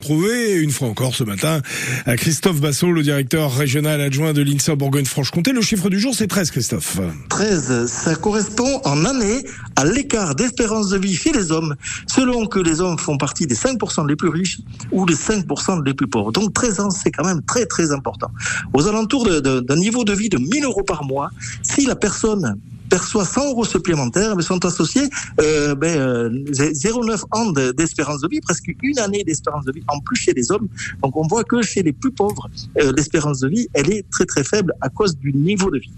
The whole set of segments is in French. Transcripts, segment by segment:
Trouvé une fois encore ce matin à Christophe Bassot, le directeur régional adjoint de l'INSA Bourgogne-Franche-Comté. Le chiffre du jour, c'est 13, Christophe. 13, ça correspond en année à l'écart d'espérance de vie chez les hommes, selon que les hommes font partie des 5% les plus riches ou des 5% les plus pauvres. Donc 13 ans, c'est quand même très très important. Aux alentours d'un niveau de vie de 1000 euros par mois, si la personne perçoit 100 euros supplémentaires, mais sont associés euh, ben, euh, 0,9 ans d'espérance de vie, presque une année d'espérance de vie en plus chez les hommes. Donc on voit que chez les plus pauvres, euh, l'espérance de vie, elle est très très faible à cause du niveau de vie.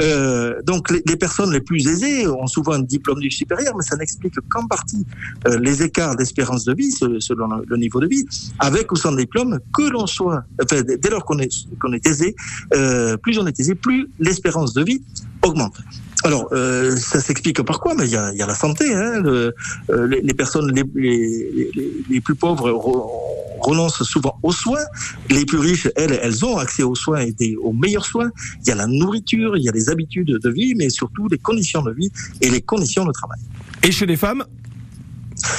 Euh, donc les, personnes les plus aisées ont souvent un diplôme du supérieur, mais ça n'explique qu'en partie euh, les écarts d'espérance de vie selon le niveau de vie, avec ou sans diplôme, que l'on soit, enfin, dès lors qu'on est, qu'on est aisé, euh, plus on est aisé, plus l'espérance de vie augmente. Alors, euh, ça s'explique par quoi? Mais il y a, y a, la santé. Hein, euh, les, les, personnes les, les, les plus pauvres renoncent souvent aux soins. Les plus riches, elles, elles ont accès aux soins et aux meilleurs soins. Il y a la nourriture, il y a les habitudes de vie, mais surtout les conditions de vie et les conditions de travail. Et chez les femmes?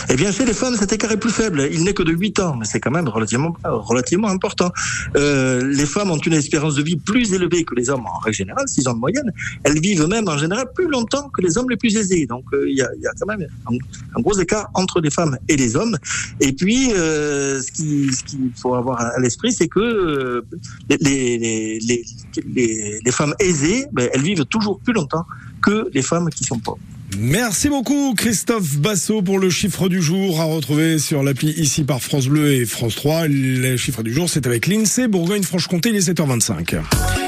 Eh bien, chez les femmes, cet écart est plus faible. Il n'est que de 8 ans, mais c'est quand même relativement, relativement important. Euh, les femmes ont une espérance de vie plus élevée que les hommes en règle générale, 6 ans de moyenne. Elles vivent même en général plus longtemps que les hommes les plus aisés. Donc, euh, il y, a, y, a, quand même un, gros écart entre les femmes et les hommes. Et puis, euh, ce qu'il ce faut avoir à l'esprit, c'est que euh, les, les, les, les, les femmes aisées, ben, elles vivent toujours plus longtemps que les femmes qui sont pauvres. Merci beaucoup Christophe Bassot pour le chiffre du jour à retrouver sur l'appli ici par France Bleu et France 3. Le chiffre du jour c'est avec l'INSEE Bourgogne-Franche-Comté, il est 7h25.